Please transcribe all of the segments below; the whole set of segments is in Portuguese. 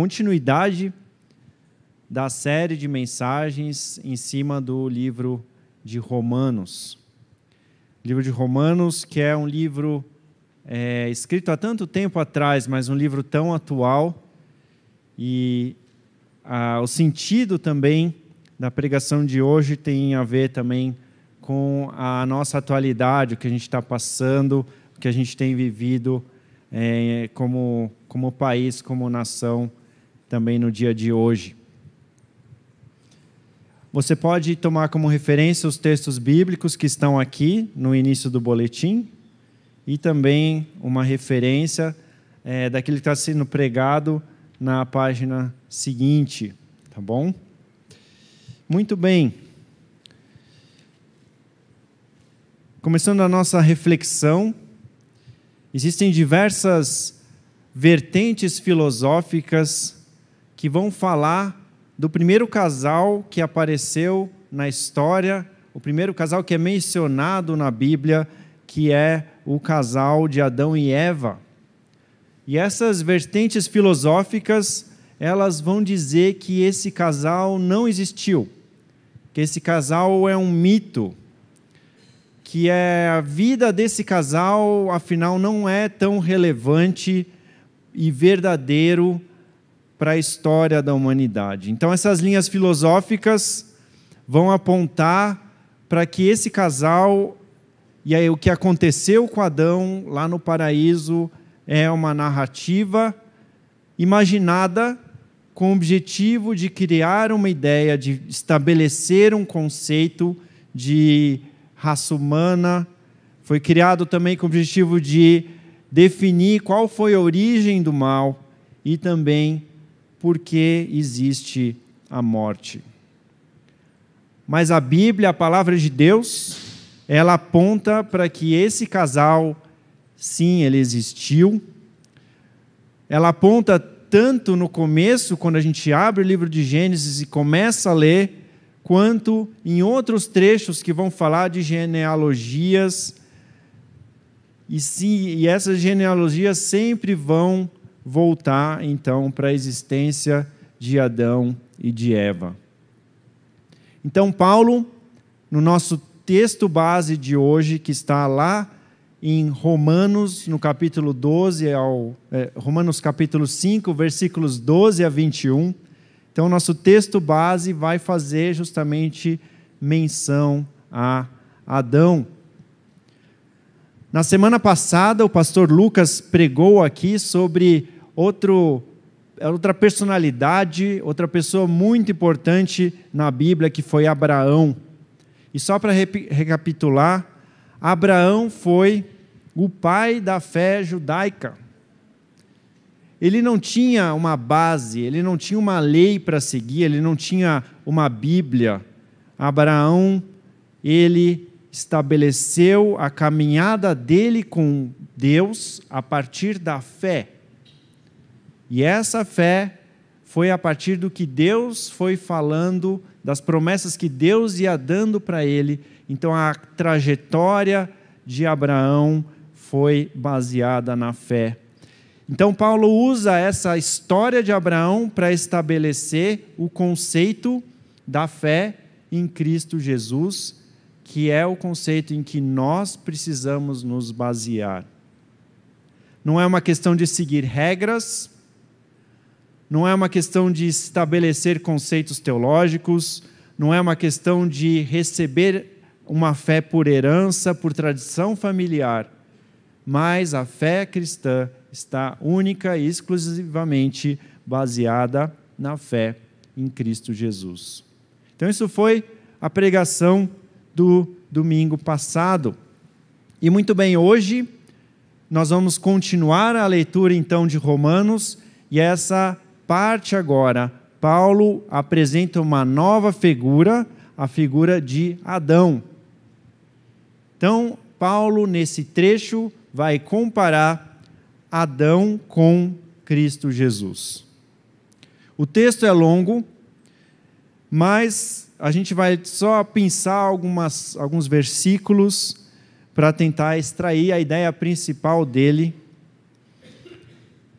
a continuidade da série de mensagens em cima do livro de Romanos. O livro de Romanos, que é um livro é, escrito há tanto tempo atrás, mas um livro tão atual, e o sentido também da pregação de hoje tem a ver também com a nossa atualidade, o que a gente está passando, o que a gente tem vivido é, como, como país, como nação, também no dia de hoje. Você pode tomar como referência os textos bíblicos que estão aqui no início do boletim e também uma referência é, daquilo que está sendo pregado na página seguinte, tá bom? Muito bem. Começando a nossa reflexão, existem diversas vertentes filosóficas que vão falar do primeiro casal que apareceu na história, o primeiro casal que é mencionado na Bíblia, que é o casal de Adão e Eva. E essas vertentes filosóficas, elas vão dizer que esse casal não existiu, que esse casal é um mito, que é a vida desse casal, afinal, não é tão relevante e verdadeiro para a história da humanidade. Então, essas linhas filosóficas vão apontar para que esse casal e aí o que aconteceu com Adão lá no paraíso é uma narrativa imaginada com o objetivo de criar uma ideia, de estabelecer um conceito de raça humana. Foi criado também com o objetivo de definir qual foi a origem do mal e também por que existe a morte. Mas a Bíblia, a palavra de Deus, ela aponta para que esse casal, sim, ele existiu. Ela aponta tanto no começo, quando a gente abre o livro de Gênesis e começa a ler, quanto em outros trechos que vão falar de genealogias. E, sim, e essas genealogias sempre vão voltar então para a existência de Adão e de Eva. Então, Paulo, no nosso texto base de hoje, que está lá em Romanos, no capítulo 12, ao, é, Romanos capítulo 5, versículos 12 a 21. Então, nosso texto base vai fazer justamente menção a Adão. Na semana passada, o pastor Lucas pregou aqui sobre outro, outra personalidade, outra pessoa muito importante na Bíblia, que foi Abraão. E só para recapitular, Abraão foi o pai da fé judaica. Ele não tinha uma base, ele não tinha uma lei para seguir, ele não tinha uma Bíblia. Abraão, ele estabeleceu a caminhada dele com Deus a partir da fé. E essa fé foi a partir do que Deus foi falando, das promessas que Deus ia dando para ele. Então a trajetória de Abraão foi baseada na fé. Então Paulo usa essa história de Abraão para estabelecer o conceito da fé em Cristo Jesus que é o conceito em que nós precisamos nos basear. Não é uma questão de seguir regras, não é uma questão de estabelecer conceitos teológicos, não é uma questão de receber uma fé por herança, por tradição familiar, mas a fé cristã está única e exclusivamente baseada na fé em Cristo Jesus. Então, isso foi a pregação do domingo passado. E muito bem, hoje nós vamos continuar a leitura então de Romanos e essa parte agora, Paulo apresenta uma nova figura, a figura de Adão. Então, Paulo nesse trecho vai comparar Adão com Cristo Jesus. O texto é longo, mas a gente vai só pensar algumas, alguns versículos para tentar extrair a ideia principal dele.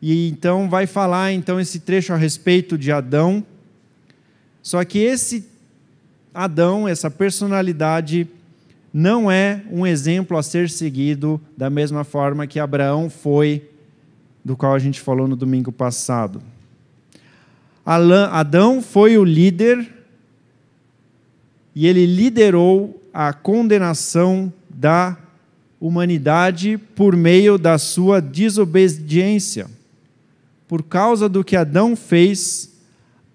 e então vai falar então esse trecho a respeito de Adão. Só que esse Adão, essa personalidade, não é um exemplo a ser seguido da mesma forma que Abraão foi, do qual a gente falou no domingo passado. Adão foi o líder e ele liderou a condenação da humanidade por meio da sua desobediência. Por causa do que Adão fez,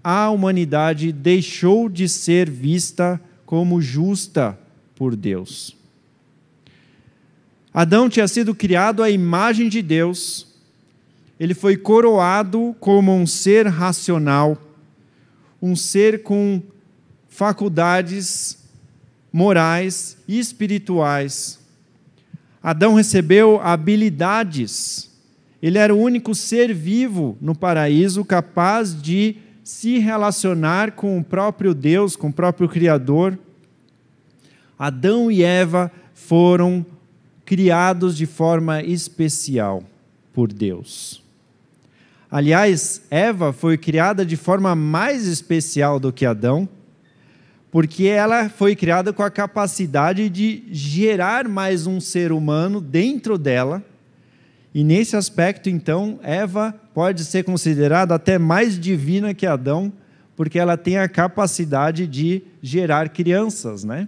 a humanidade deixou de ser vista como justa por Deus. Adão tinha sido criado à imagem de Deus, ele foi coroado como um ser racional, um ser com faculdades morais e espirituais. Adão recebeu habilidades. Ele era o único ser vivo no paraíso capaz de se relacionar com o próprio Deus, com o próprio Criador. Adão e Eva foram criados de forma especial por Deus. Aliás, Eva foi criada de forma mais especial do que Adão, porque ela foi criada com a capacidade de gerar mais um ser humano dentro dela. E nesse aspecto, então, Eva pode ser considerada até mais divina que Adão, porque ela tem a capacidade de gerar crianças, né?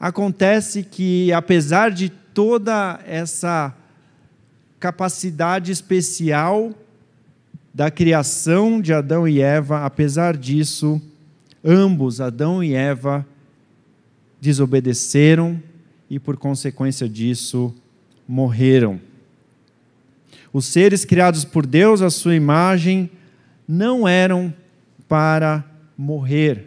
Acontece que, apesar de toda essa capacidade especial da criação de Adão e Eva, apesar disso, ambos, Adão e Eva, desobedeceram e, por consequência disso, morreram. Os seres criados por Deus, à sua imagem, não eram para morrer.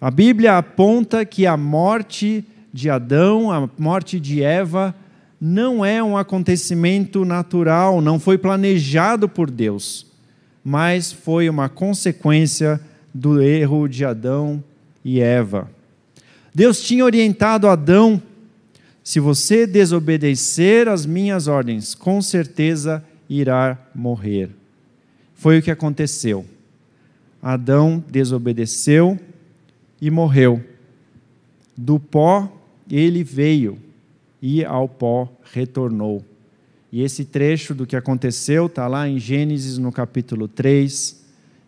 A Bíblia aponta que a morte de Adão, a morte de Eva, não é um acontecimento natural, não foi planejado por Deus, mas foi uma consequência do erro de Adão e Eva. Deus tinha orientado Adão: se você desobedecer às minhas ordens, com certeza irá morrer. Foi o que aconteceu. Adão desobedeceu e morreu. Do pó ele veio e ao pó retornou. E esse trecho do que aconteceu está lá em Gênesis no capítulo 3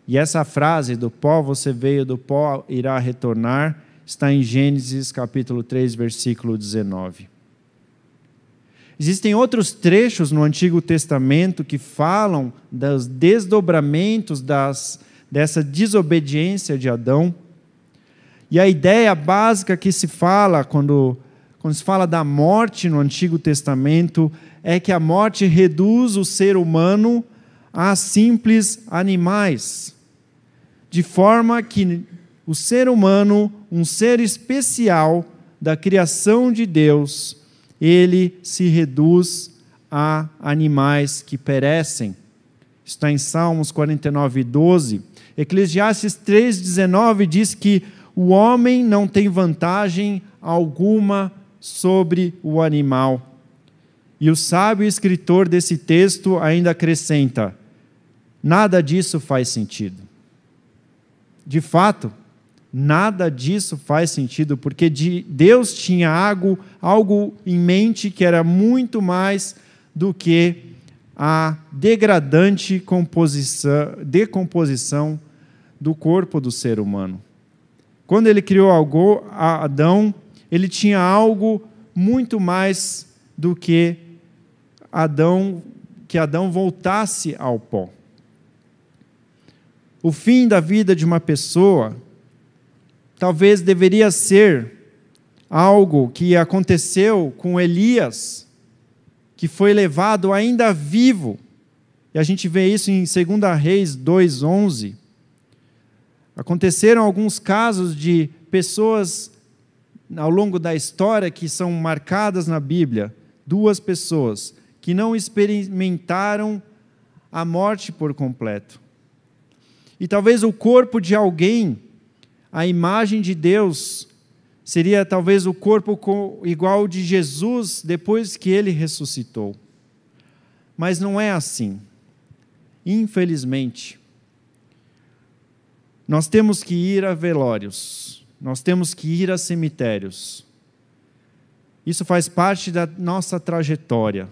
e essa frase do pó você veio, do pó irá retornar, está em Gênesis capítulo 3, versículo 19. Existem outros trechos no Antigo Testamento que falam dos desdobramentos das, dessa desobediência de Adão. E a ideia básica que se fala quando, quando se fala da morte no Antigo Testamento é que a morte reduz o ser humano a simples animais de forma que o ser humano, um ser especial da criação de Deus, ele se reduz a animais que perecem. Está em Salmos 49, 12. Eclesiastes 3,19 diz que o homem não tem vantagem alguma sobre o animal. E o sábio escritor desse texto ainda acrescenta: nada disso faz sentido. De fato, nada disso faz sentido, porque Deus tinha algo, algo em mente que era muito mais do que a degradante composição, decomposição do corpo do ser humano. Quando ele criou Adão, ele tinha algo muito mais do que Adão, que Adão voltasse ao pó. O fim da vida de uma pessoa talvez deveria ser algo que aconteceu com Elias, que foi levado ainda vivo. E a gente vê isso em 2 Reis 2:11. Aconteceram alguns casos de pessoas ao longo da história que são marcadas na Bíblia, duas pessoas que não experimentaram a morte por completo. E talvez o corpo de alguém, a imagem de Deus, seria talvez o corpo igual de Jesus depois que ele ressuscitou. Mas não é assim. Infelizmente, nós temos que ir a velórios, nós temos que ir a cemitérios. Isso faz parte da nossa trajetória.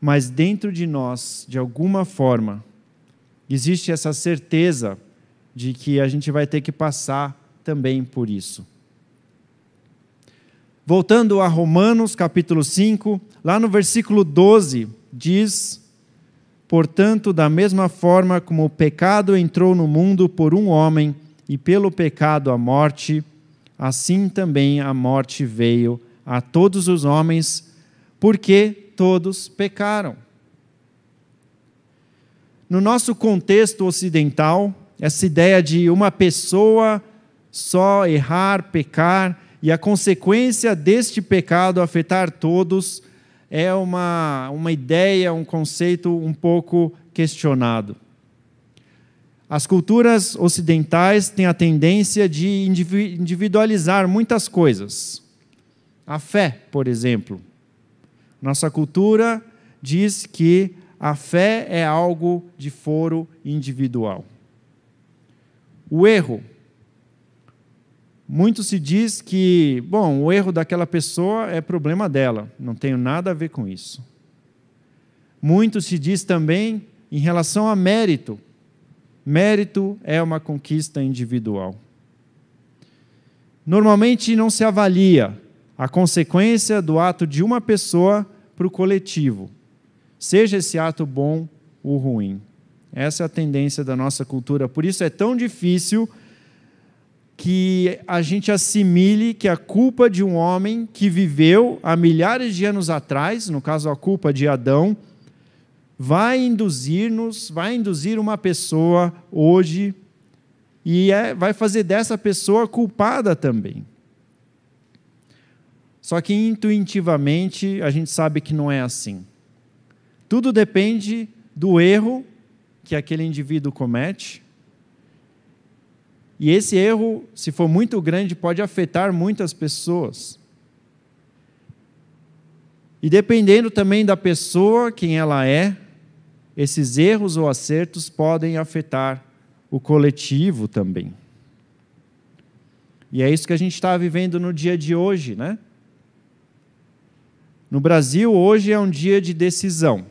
Mas dentro de nós, de alguma forma, existe essa certeza de que a gente vai ter que passar também por isso. Voltando a Romanos capítulo 5, lá no versículo 12, diz: Portanto, da mesma forma como o pecado entrou no mundo por um homem, e pelo pecado a morte, assim também a morte veio a todos os homens, porque todos pecaram. No nosso contexto ocidental, essa ideia de uma pessoa só errar, pecar, e a consequência deste pecado afetar todos é uma, uma ideia, um conceito um pouco questionado. As culturas ocidentais têm a tendência de individualizar muitas coisas. A fé, por exemplo. Nossa cultura diz que a fé é algo de foro individual. O erro, muito se diz que, bom, o erro daquela pessoa é problema dela, não tenho nada a ver com isso. Muito se diz também em relação a mérito. Mérito é uma conquista individual. Normalmente não se avalia a consequência do ato de uma pessoa para o coletivo, seja esse ato bom ou ruim. Essa é a tendência da nossa cultura. Por isso é tão difícil que a gente assimile que a culpa de um homem que viveu há milhares de anos atrás, no caso a culpa de Adão, vai induzir-nos, vai induzir uma pessoa hoje e é, vai fazer dessa pessoa culpada também. Só que intuitivamente a gente sabe que não é assim. Tudo depende do erro que aquele indivíduo comete e esse erro, se for muito grande, pode afetar muitas pessoas. E dependendo também da pessoa, quem ela é, esses erros ou acertos podem afetar o coletivo também. E é isso que a gente está vivendo no dia de hoje, né? No Brasil, hoje é um dia de decisão.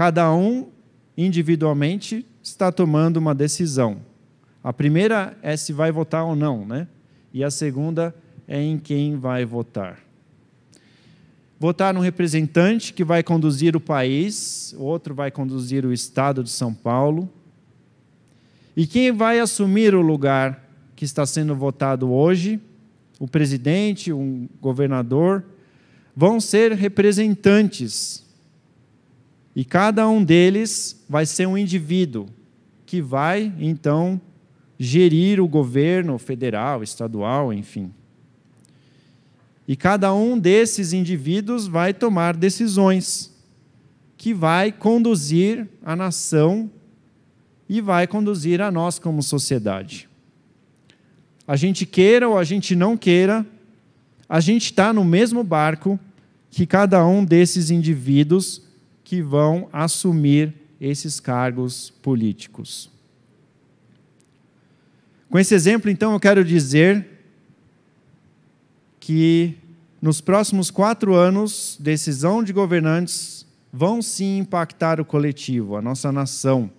Cada um, individualmente, está tomando uma decisão. A primeira é se vai votar ou não, né? E a segunda é em quem vai votar. Votar num representante que vai conduzir o país, outro vai conduzir o estado de São Paulo. E quem vai assumir o lugar que está sendo votado hoje, o presidente, um governador, vão ser representantes. E cada um deles vai ser um indivíduo que vai, então, gerir o governo federal, estadual, enfim. E cada um desses indivíduos vai tomar decisões que vai conduzir a nação e vai conduzir a nós como sociedade. A gente queira ou a gente não queira, a gente está no mesmo barco que cada um desses indivíduos que vão assumir esses cargos políticos. Com esse exemplo, então, eu quero dizer que nos próximos quatro anos, decisão de governantes vão sim impactar o coletivo, a nossa nação.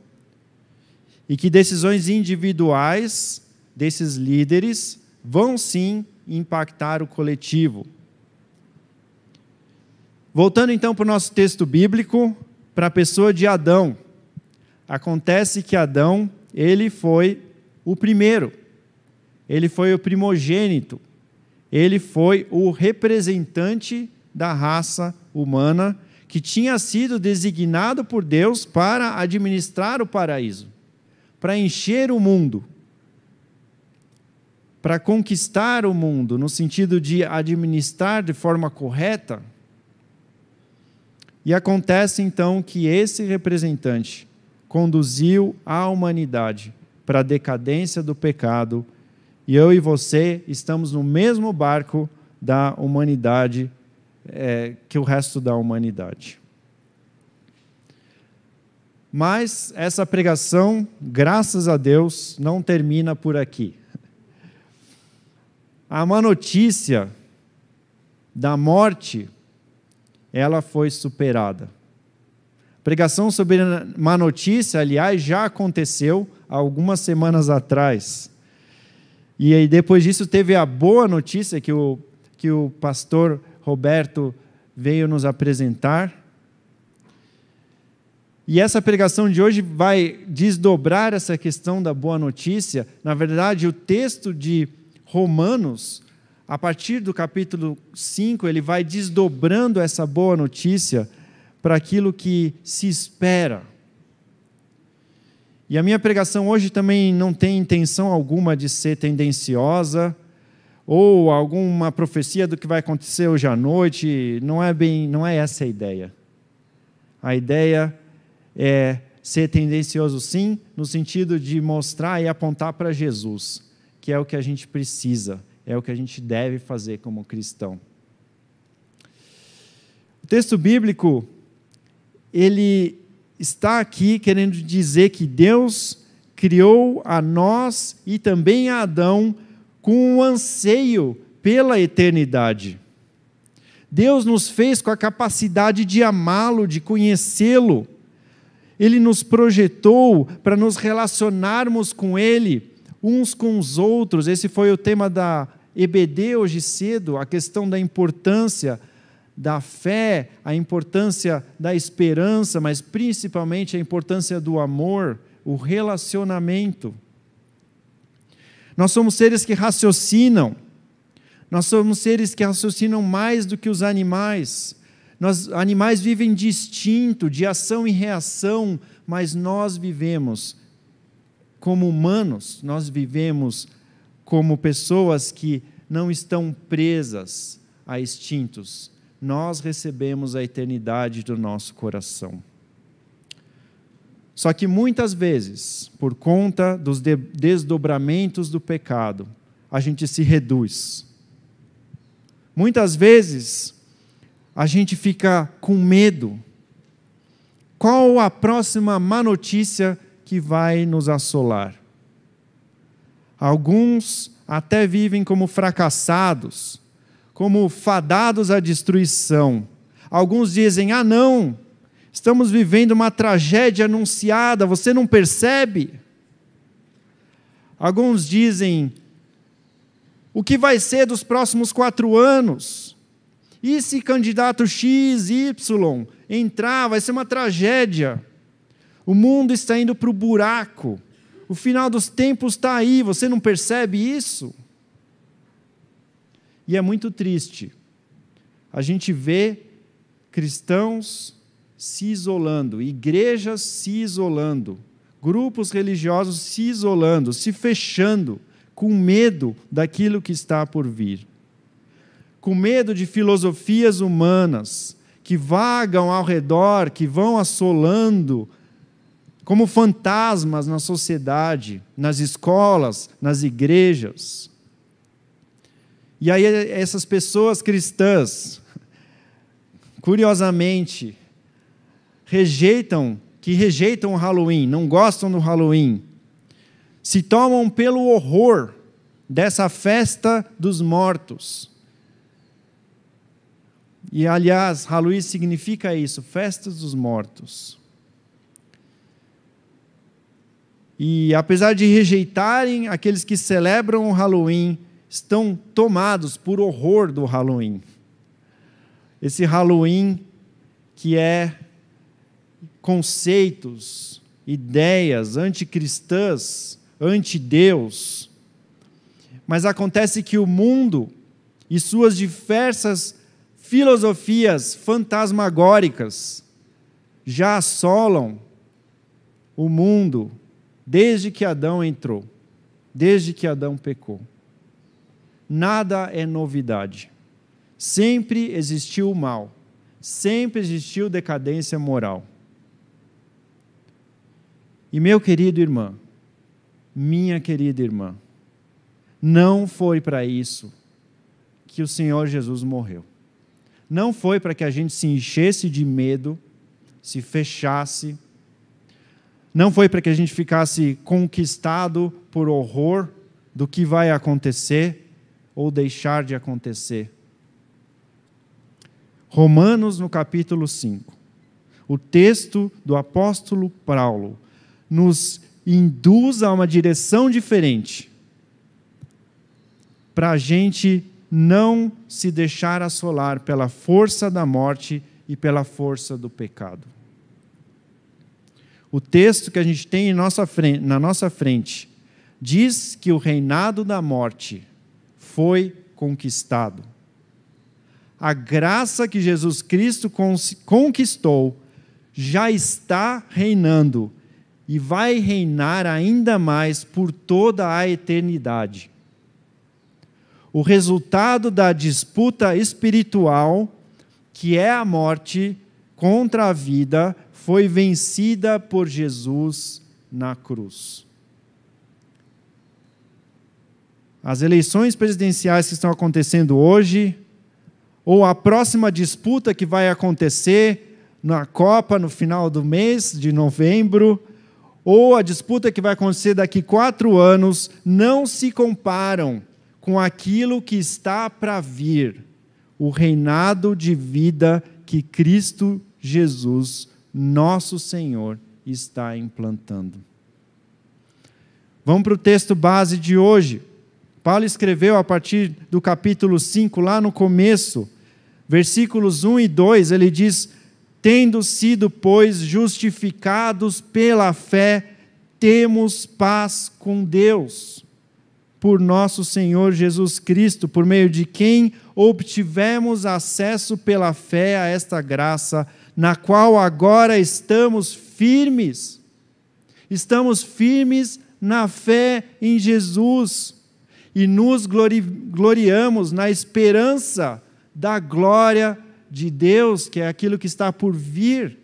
E que decisões individuais desses líderes vão sim impactar o coletivo. Voltando então para o nosso texto bíblico, para a pessoa de Adão. Acontece que Adão, ele foi o primeiro, ele foi o primogênito, ele foi o representante da raça humana que tinha sido designado por Deus para administrar o paraíso, para encher o mundo, para conquistar o mundo, no sentido de administrar de forma correta. E acontece então que esse representante conduziu a humanidade para a decadência do pecado, e eu e você estamos no mesmo barco da humanidade é, que o resto da humanidade. Mas essa pregação, graças a Deus, não termina por aqui. A má notícia da morte, ela foi superada. A pregação sobre má notícia, aliás, já aconteceu algumas semanas atrás. E aí, depois disso, teve a boa notícia que o, que o pastor Roberto veio nos apresentar. E essa pregação de hoje vai desdobrar essa questão da boa notícia. Na verdade, o texto de Romanos, a partir do capítulo 5, ele vai desdobrando essa boa notícia para aquilo que se espera. E a minha pregação hoje também não tem intenção alguma de ser tendenciosa ou alguma profecia do que vai acontecer hoje à noite, não é bem, não é essa a ideia. A ideia é ser tendencioso sim, no sentido de mostrar e apontar para Jesus, que é o que a gente precisa, é o que a gente deve fazer como cristão. O texto bíblico ele está aqui querendo dizer que Deus criou a nós e também a Adão com um anseio pela eternidade. Deus nos fez com a capacidade de amá-lo, de conhecê-lo. Ele nos projetou para nos relacionarmos com Ele, uns com os outros. Esse foi o tema da EBD hoje cedo, a questão da importância da fé, a importância da esperança, mas principalmente a importância do amor, o relacionamento. Nós somos seres que raciocinam, nós somos seres que raciocinam mais do que os animais. Nós, animais vivem de instinto, de ação e reação, mas nós vivemos como humanos, nós vivemos como pessoas que não estão presas a instintos, nós recebemos a eternidade do nosso coração. Só que muitas vezes, por conta dos desdobramentos do pecado, a gente se reduz. Muitas vezes, a gente fica com medo. Qual a próxima má notícia que vai nos assolar? Alguns até vivem como fracassados, como fadados à destruição. Alguns dizem: ah, não, estamos vivendo uma tragédia anunciada, você não percebe? Alguns dizem: o que vai ser dos próximos quatro anos? E se candidato X, Y entrar, vai ser uma tragédia. O mundo está indo para o buraco. O final dos tempos está aí, você não percebe isso? E é muito triste. A gente vê cristãos se isolando, igrejas se isolando, grupos religiosos se isolando, se fechando, com medo daquilo que está por vir. Com medo de filosofias humanas que vagam ao redor, que vão assolando como fantasmas na sociedade, nas escolas, nas igrejas. E aí essas pessoas cristãs, curiosamente, rejeitam, que rejeitam o Halloween, não gostam do Halloween, se tomam pelo horror dessa festa dos mortos. E aliás, Halloween significa isso, festas dos mortos. E apesar de rejeitarem aqueles que celebram o Halloween, estão tomados por horror do Halloween. Esse Halloween que é conceitos, ideias anticristãs, anti-Deus. Mas acontece que o mundo e suas diversas filosofias fantasmagóricas já assolam o mundo desde que Adão entrou, desde que Adão pecou nada é novidade. Sempre existiu o mal, sempre existiu decadência moral. E meu querido irmão, minha querida irmã, não foi para isso que o Senhor Jesus morreu. Não foi para que a gente se enchesse de medo, se fechasse, Não foi para que a gente ficasse conquistado por horror do que vai acontecer ou deixar de acontecer. Romanos, no capítulo 5, o texto do apóstolo Paulo nos induz a uma direção diferente para a gente não se deixar assolar pela força da morte e pela força do pecado. O texto que a gente tem nossa frente, na nossa frente diz que o reinado da morte foi conquistado. A graça que Jesus Cristo conquistou já está reinando e vai reinar ainda mais por toda a eternidade. O resultado da disputa espiritual, que é a morte contra a vida, foi vencida por Jesus na cruz. As eleições presidenciais que estão acontecendo hoje, ou a próxima disputa que vai acontecer na Copa no final do mês de novembro, ou a disputa que vai acontecer daqui quatro anos, não se comparam com aquilo que está para vir o reinado de vida que Cristo Jesus nosso Senhor está implantando. Vamos para o texto base de hoje. Paulo escreveu a partir do capítulo 5, lá no começo, versículos 1 e 2, ele diz: Tendo sido, pois, justificados pela fé, temos paz com Deus, por nosso Senhor Jesus Cristo, por meio de quem obtivemos acesso pela fé a esta graça na qual agora estamos firmes. Estamos firmes na fé em Jesus e nos glori gloriamos na esperança da glória de Deus, que é aquilo que está por vir.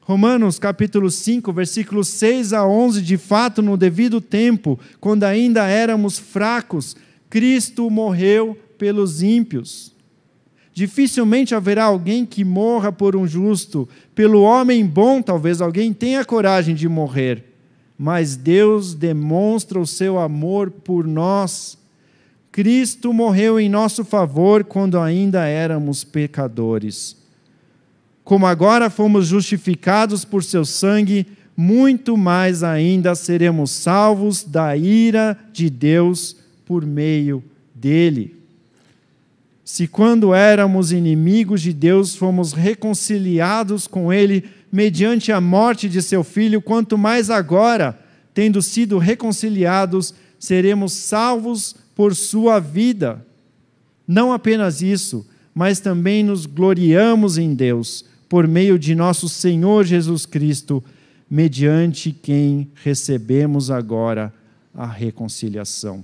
Romanos capítulo 5, versículos 6 a 11, de fato, no devido tempo, quando ainda éramos fracos, Cristo morreu pelos ímpios. Dificilmente haverá alguém que morra por um justo. Pelo homem bom, talvez alguém tenha coragem de morrer. Mas Deus demonstra o seu amor por nós. Cristo morreu em nosso favor quando ainda éramos pecadores. Como agora fomos justificados por seu sangue, muito mais ainda seremos salvos da ira de Deus por meio dele. Se quando éramos inimigos de Deus fomos reconciliados com Ele mediante a morte de seu filho, quanto mais agora, tendo sido reconciliados, seremos salvos por sua vida. Não apenas isso, mas também nos gloriamos em Deus, por meio de nosso Senhor Jesus Cristo, mediante quem recebemos agora a reconciliação.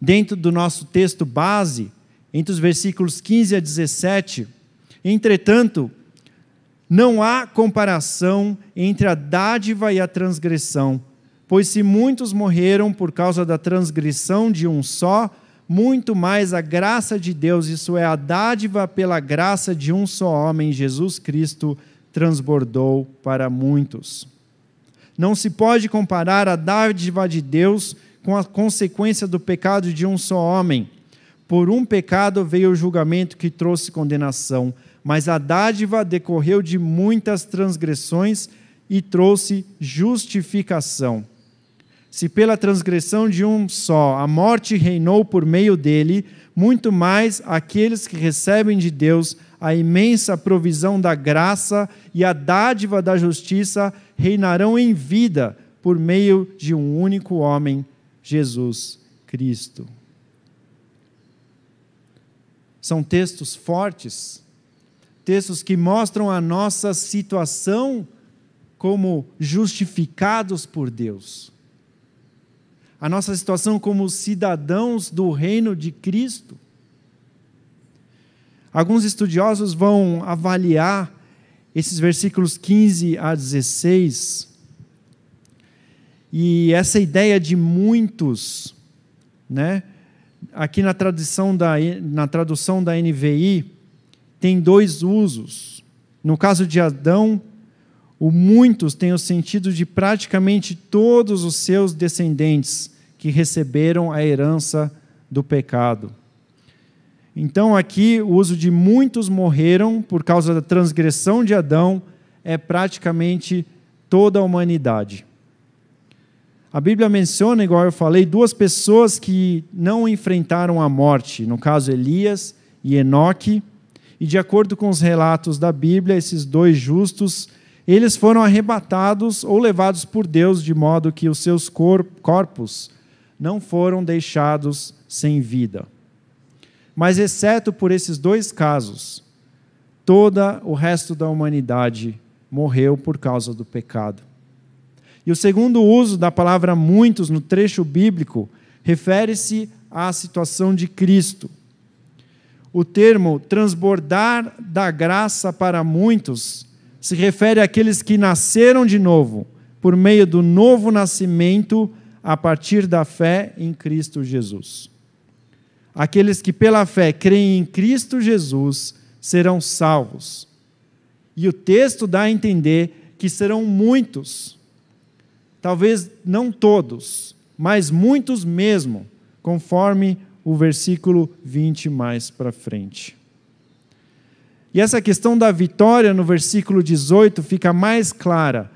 Dentro do nosso texto base, entre os versículos 15 a 17. Entretanto, não há comparação entre a dádiva e a transgressão, pois se muitos morreram por causa da transgressão de um só, muito mais a graça de Deus, isso é, a dádiva pela graça de um só homem, Jesus Cristo, transbordou para muitos. Não se pode comparar a dádiva de Deus com a consequência do pecado de um só homem por um pecado veio o julgamento que trouxe condenação, mas a dádiva decorreu de muitas transgressões e trouxe justificação. Se pela transgressão de um só a morte reinou por meio dele, muito mais aqueles que recebem de Deus a imensa provisão da graça e a dádiva da justiça reinarão em vida por meio de um único homem, Jesus Cristo. São textos fortes, textos que mostram a nossa situação como justificados por Deus. A nossa situação como cidadãos do reino de Cristo. Alguns estudiosos vão avaliar esses versículos 15 a 16. E essa ideia de muitos, né? Aqui na tradução da, na tradução da NVI, tem dois usos. No caso de Adão, o muitos tem o sentido de praticamente todos os seus descendentes que receberam a herança do pecado. Então, aqui, o uso de muitos morreram por causa da transgressão de Adão é praticamente toda a humanidade. A Bíblia menciona, igual eu falei, duas pessoas que não enfrentaram a morte, no caso Elias e Enoque. E de acordo com os relatos da Bíblia, esses dois justos, eles foram arrebatados ou levados por Deus de modo que os seus corpos não foram deixados sem vida. Mas, exceto por esses dois casos, toda o resto da humanidade morreu por causa do pecado. E o segundo uso da palavra muitos no trecho bíblico refere-se à situação de Cristo. O termo transbordar da graça para muitos se refere àqueles que nasceram de novo, por meio do novo nascimento a partir da fé em Cristo Jesus. Aqueles que pela fé creem em Cristo Jesus serão salvos. E o texto dá a entender que serão muitos, talvez não todos, mas muitos mesmo, conforme o versículo 20 mais para frente. E essa questão da vitória no versículo 18 fica mais clara.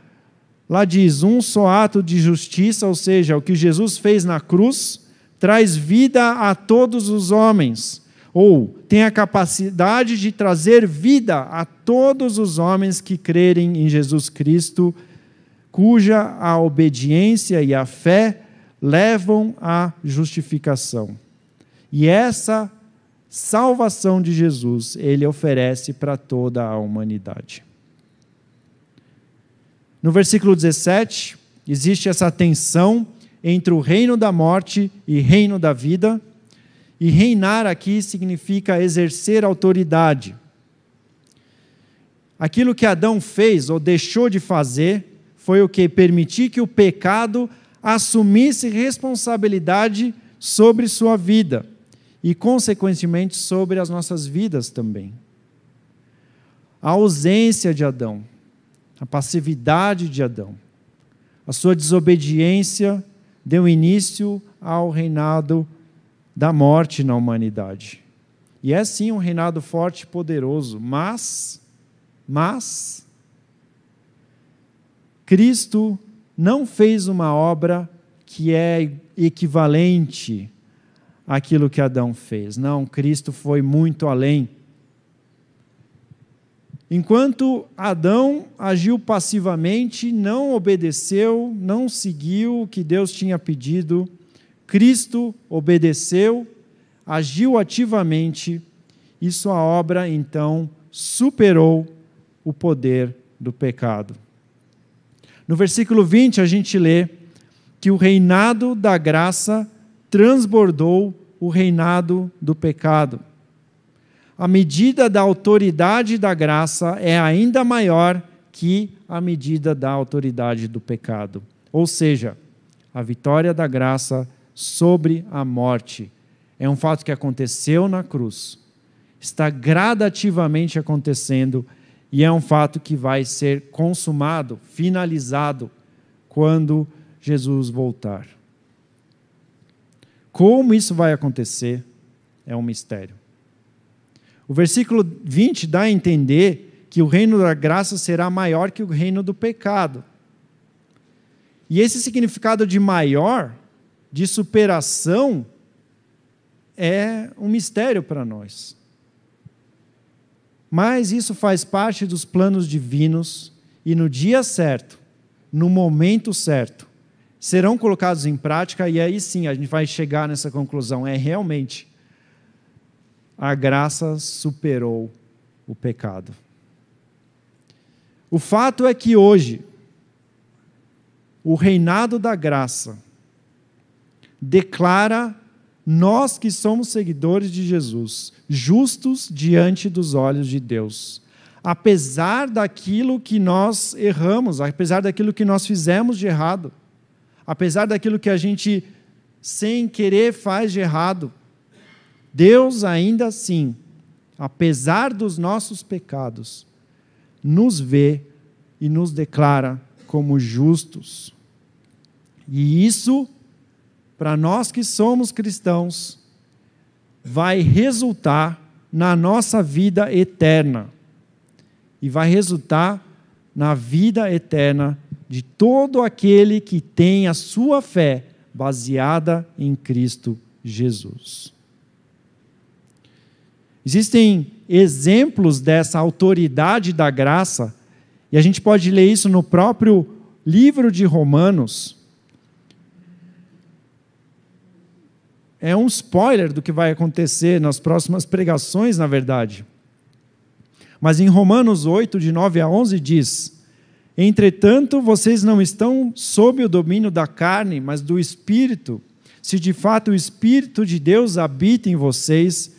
Lá diz: um só ato de justiça, ou seja, o que Jesus fez na cruz, traz vida a todos os homens, ou tem a capacidade de trazer vida a todos os homens que crerem em Jesus Cristo, cuja a obediência e a fé levam à justificação. E essa salvação de Jesus ele oferece para toda a humanidade. No versículo 17, existe essa tensão entre o reino da morte e reino da vida. E reinar aqui significa exercer autoridade. Aquilo que Adão fez ou deixou de fazer foi o que permitir que o pecado assumisse responsabilidade sobre sua vida e, consequentemente, sobre as nossas vidas também. A ausência de Adão, a passividade de Adão, a sua desobediência deu início ao reinado da morte na humanidade. E é sim um reinado forte e poderoso, mas, mas, Cristo não fez uma obra que é equivalente àquilo que Adão fez. Não, Cristo foi muito além. Enquanto Adão agiu passivamente, não obedeceu, não seguiu o que Deus tinha pedido, Cristo obedeceu, agiu ativamente e sua obra então superou o poder do pecado. No versículo 20, a gente lê que o reinado da graça transbordou o reinado do pecado. A medida da autoridade da graça é ainda maior que a medida da autoridade do pecado. Ou seja, a vitória da graça sobre a morte. É um fato que aconteceu na cruz, está gradativamente acontecendo e é um fato que vai ser consumado, finalizado, quando Jesus voltar. Como isso vai acontecer é um mistério. O versículo 20 dá a entender que o reino da graça será maior que o reino do pecado. E esse significado de maior, de superação, é um mistério para nós. Mas isso faz parte dos planos divinos e no dia certo, no momento certo, serão colocados em prática e aí sim a gente vai chegar nessa conclusão. É realmente a graça superou o pecado. O fato é que hoje, o reinado da graça declara nós que somos seguidores de Jesus, justos diante dos olhos de Deus. Apesar daquilo que nós erramos, apesar daquilo que nós fizemos de errado, apesar daquilo que a gente sem querer faz de errado, Deus ainda assim, apesar dos nossos pecados, nos vê e nos declara como justos. E isso, para nós que somos cristãos, vai resultar na nossa vida eterna. E vai resultar na vida eterna de todo aquele que tem a sua fé baseada em Cristo Jesus. Existem exemplos dessa autoridade da graça, e a gente pode ler isso no próprio livro de Romanos. É um spoiler do que vai acontecer nas próximas pregações, na verdade. Mas em Romanos 8, de 9 a 11, diz: Entretanto, vocês não estão sob o domínio da carne, mas do Espírito, se de fato o Espírito de Deus habita em vocês.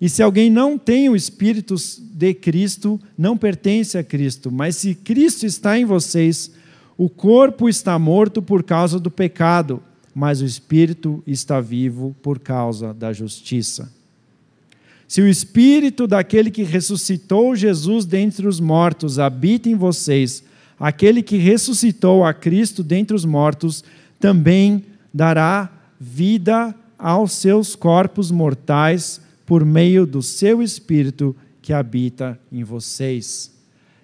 E se alguém não tem o Espírito de Cristo, não pertence a Cristo. Mas se Cristo está em vocês, o corpo está morto por causa do pecado, mas o Espírito está vivo por causa da justiça. Se o Espírito daquele que ressuscitou Jesus dentre os mortos habita em vocês, aquele que ressuscitou a Cristo dentre os mortos também dará vida aos seus corpos mortais por meio do seu Espírito que habita em vocês.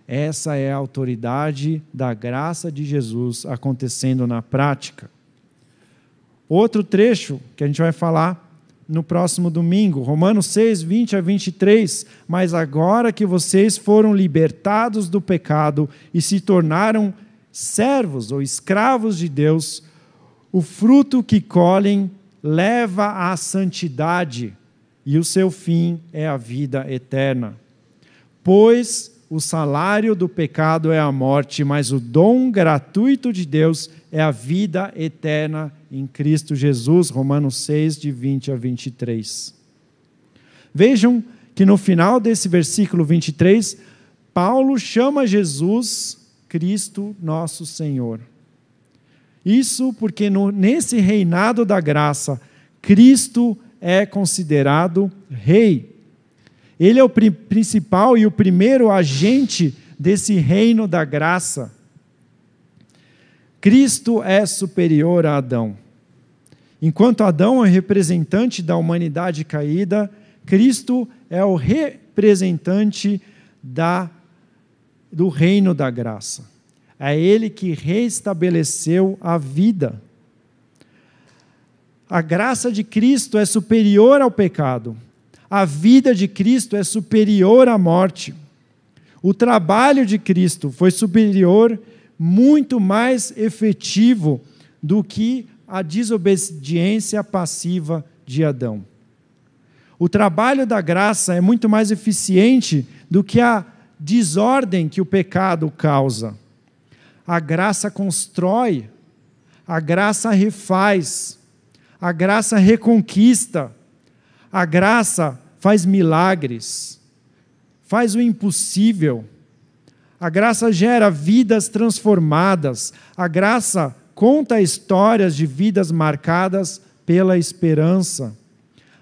Essa é a autoridade da graça de Jesus acontecendo na prática. Outro trecho que a gente vai falar no próximo domingo, Romanos 6, 20 a 23. Mas agora que vocês foram libertados do pecado e se tornaram servos ou escravos de Deus, o fruto que colhem leva à santidade e o seu fim é a vida eterna. Pois o salário do pecado é a morte, mas o dom gratuito de Deus é a vida eterna em Cristo Jesus. Romanos 6, de 20 a 23. Vejam que no final desse versículo 23, Paulo chama Jesus Cristo nosso Senhor. Isso porque no, nesse reinado da graça, Cristo é considerado rei. Ele é o principal e o primeiro agente desse reino da graça. Cristo é superior a Adão. Enquanto Adão é representante da humanidade caída, Cristo é o representante da, do reino da graça. É Ele que restabeleceu a vida. A graça de Cristo é superior ao pecado. A vida de Cristo é superior à morte. O trabalho de Cristo foi superior, muito mais efetivo do que a desobediência passiva de Adão. O trabalho da graça é muito mais eficiente do que a desordem que o pecado causa. A graça constrói, a graça refaz, a graça reconquista. A graça faz milagres, faz o impossível. A graça gera vidas transformadas. A graça conta histórias de vidas marcadas pela esperança.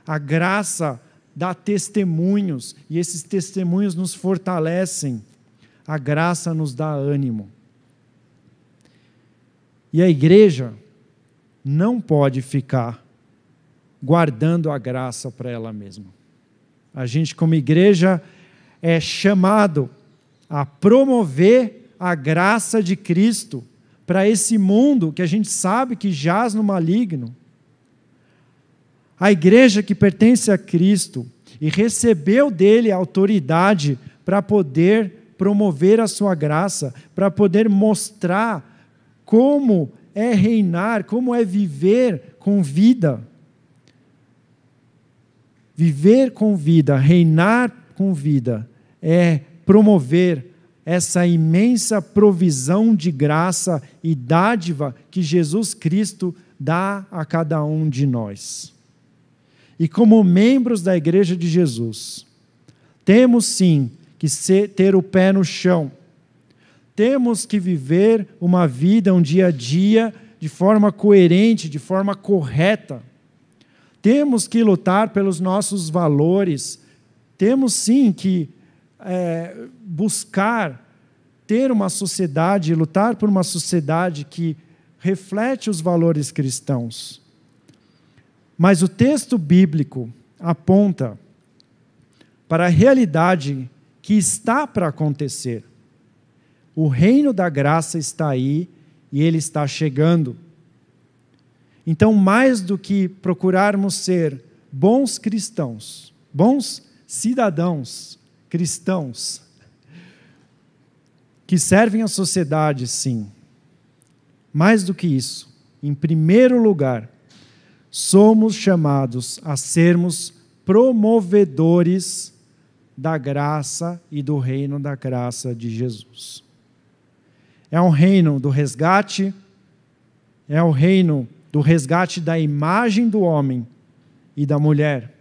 A graça dá testemunhos e esses testemunhos nos fortalecem. A graça nos dá ânimo. E a igreja não pode ficar guardando a graça para ela mesma. A gente, como igreja, é chamado a promover a graça de Cristo para esse mundo que a gente sabe que jaz no maligno. A igreja que pertence a Cristo e recebeu dele a autoridade para poder promover a sua graça, para poder mostrar como é reinar, como é viver com vida. Viver com vida, reinar com vida, é promover essa imensa provisão de graça e dádiva que Jesus Cristo dá a cada um de nós. E como membros da Igreja de Jesus, temos sim que ser, ter o pé no chão temos que viver uma vida, um dia a dia, de forma coerente, de forma correta. Temos que lutar pelos nossos valores. Temos sim que é, buscar ter uma sociedade, lutar por uma sociedade que reflete os valores cristãos. Mas o texto bíblico aponta para a realidade que está para acontecer. O reino da graça está aí e ele está chegando. Então, mais do que procurarmos ser bons cristãos, bons cidadãos cristãos, que servem à sociedade, sim. Mais do que isso, em primeiro lugar, somos chamados a sermos promovedores da graça e do reino da graça de Jesus. É um reino do resgate, é o reino do resgate da imagem do homem e da mulher.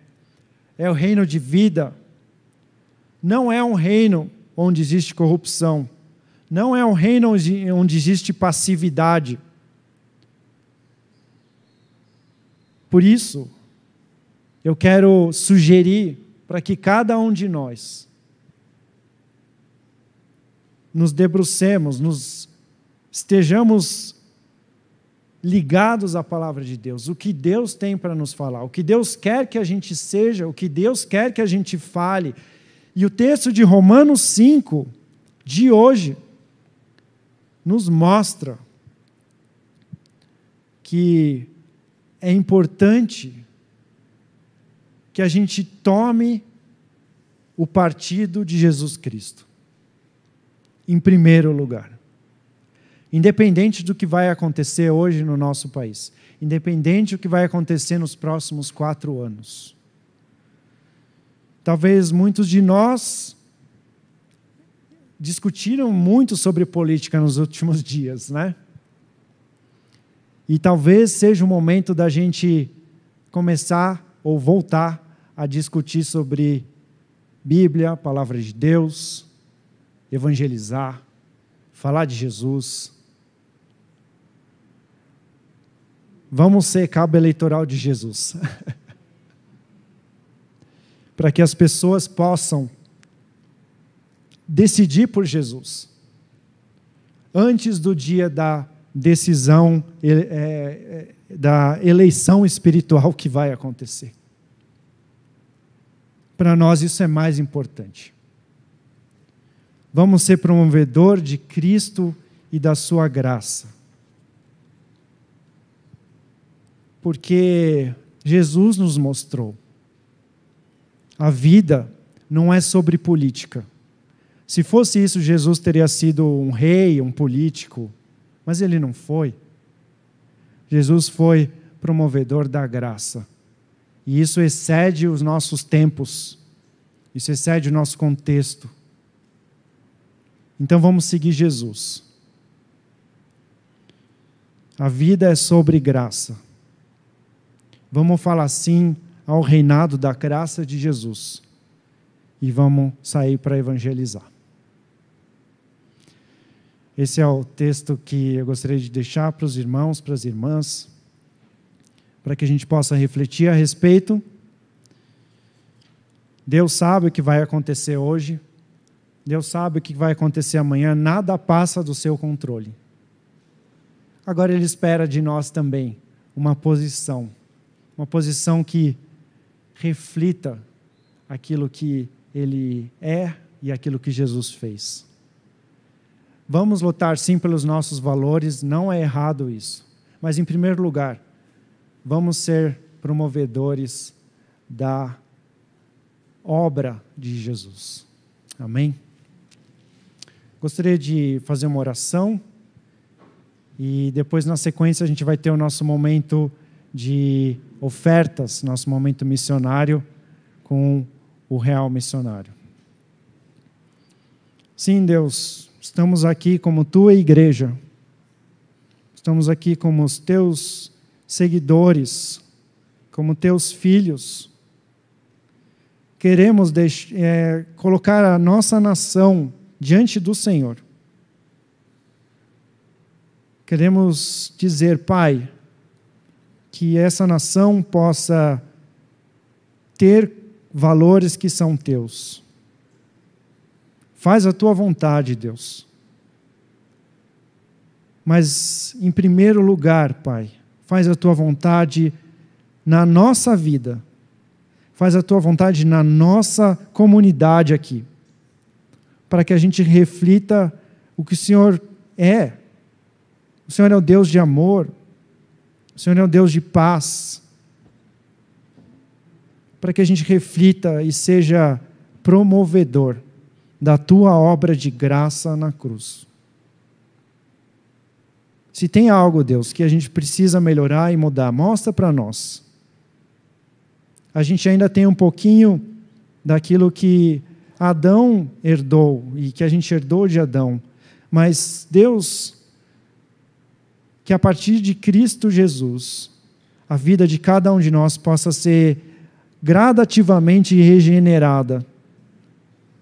É o reino de vida. Não é um reino onde existe corrupção. Não é um reino onde existe passividade. Por isso, eu quero sugerir para que cada um de nós nos debrucemos, nos estejamos ligados à palavra de Deus, o que Deus tem para nos falar, o que Deus quer que a gente seja, o que Deus quer que a gente fale. E o texto de Romanos 5, de hoje, nos mostra que é importante que a gente tome o partido de Jesus Cristo, em primeiro lugar. Independente do que vai acontecer hoje no nosso país, independente do que vai acontecer nos próximos quatro anos. Talvez muitos de nós discutiram muito sobre política nos últimos dias, né? E talvez seja o momento da gente começar ou voltar a discutir sobre Bíblia, palavra de Deus, evangelizar, falar de Jesus. Vamos ser cabo eleitoral de Jesus. Para que as pessoas possam decidir por Jesus. Antes do dia da decisão, é, é, da eleição espiritual que vai acontecer. Para nós isso é mais importante. Vamos ser promovedor de Cristo e da sua graça. Porque Jesus nos mostrou. A vida não é sobre política. Se fosse isso, Jesus teria sido um rei, um político, mas ele não foi. Jesus foi promovedor da graça. E isso excede os nossos tempos, isso excede o nosso contexto. Então vamos seguir Jesus. A vida é sobre graça. Vamos falar sim ao reinado da graça de Jesus. E vamos sair para evangelizar. Esse é o texto que eu gostaria de deixar para os irmãos, para as irmãs para que a gente possa refletir a respeito. Deus sabe o que vai acontecer hoje, Deus sabe o que vai acontecer amanhã, nada passa do seu controle. Agora Ele espera de nós também uma posição, uma posição que reflita aquilo que Ele é e aquilo que Jesus fez. Vamos lutar sim pelos nossos valores, não é errado isso. Mas, em primeiro lugar, vamos ser promovedores da obra de Jesus. Amém? Gostaria de fazer uma oração e depois, na sequência, a gente vai ter o nosso momento de ofertas, nosso momento missionário com o real missionário. Sim, Deus, estamos aqui como tua igreja, estamos aqui como os teus seguidores, como teus filhos. Queremos é, colocar a nossa nação diante do Senhor. Queremos dizer, Pai, que essa nação possa ter valores que são teus. Faz a tua vontade, Deus. Mas, em primeiro lugar, Pai, faz a tua vontade na nossa vida, faz a tua vontade na nossa comunidade aqui, para que a gente reflita o que o Senhor é. O Senhor é o Deus de amor, o Senhor é o Deus de paz. Para que a gente reflita e seja promovedor da tua obra de graça na cruz. Se tem algo, Deus, que a gente precisa melhorar e mudar, mostra para nós. A gente ainda tem um pouquinho daquilo que Adão herdou e que a gente herdou de Adão, mas Deus, que a partir de Cristo Jesus, a vida de cada um de nós possa ser gradativamente regenerada,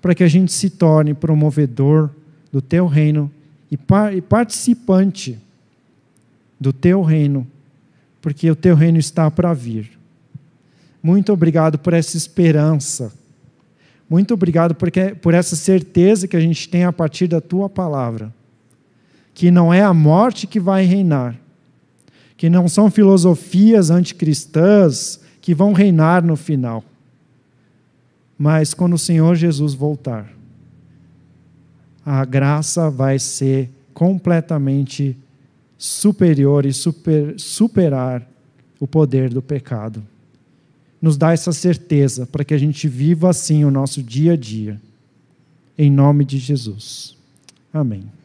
para que a gente se torne promovedor do teu reino e participante do teu reino, porque o teu reino está para vir. Muito obrigado por essa esperança. Muito obrigado porque, por essa certeza que a gente tem a partir da tua palavra. Que não é a morte que vai reinar, que não são filosofias anticristãs que vão reinar no final. Mas quando o Senhor Jesus voltar, a graça vai ser completamente superior e super, superar o poder do pecado. Nos dá essa certeza para que a gente viva assim o nosso dia a dia. Em nome de Jesus. Amém.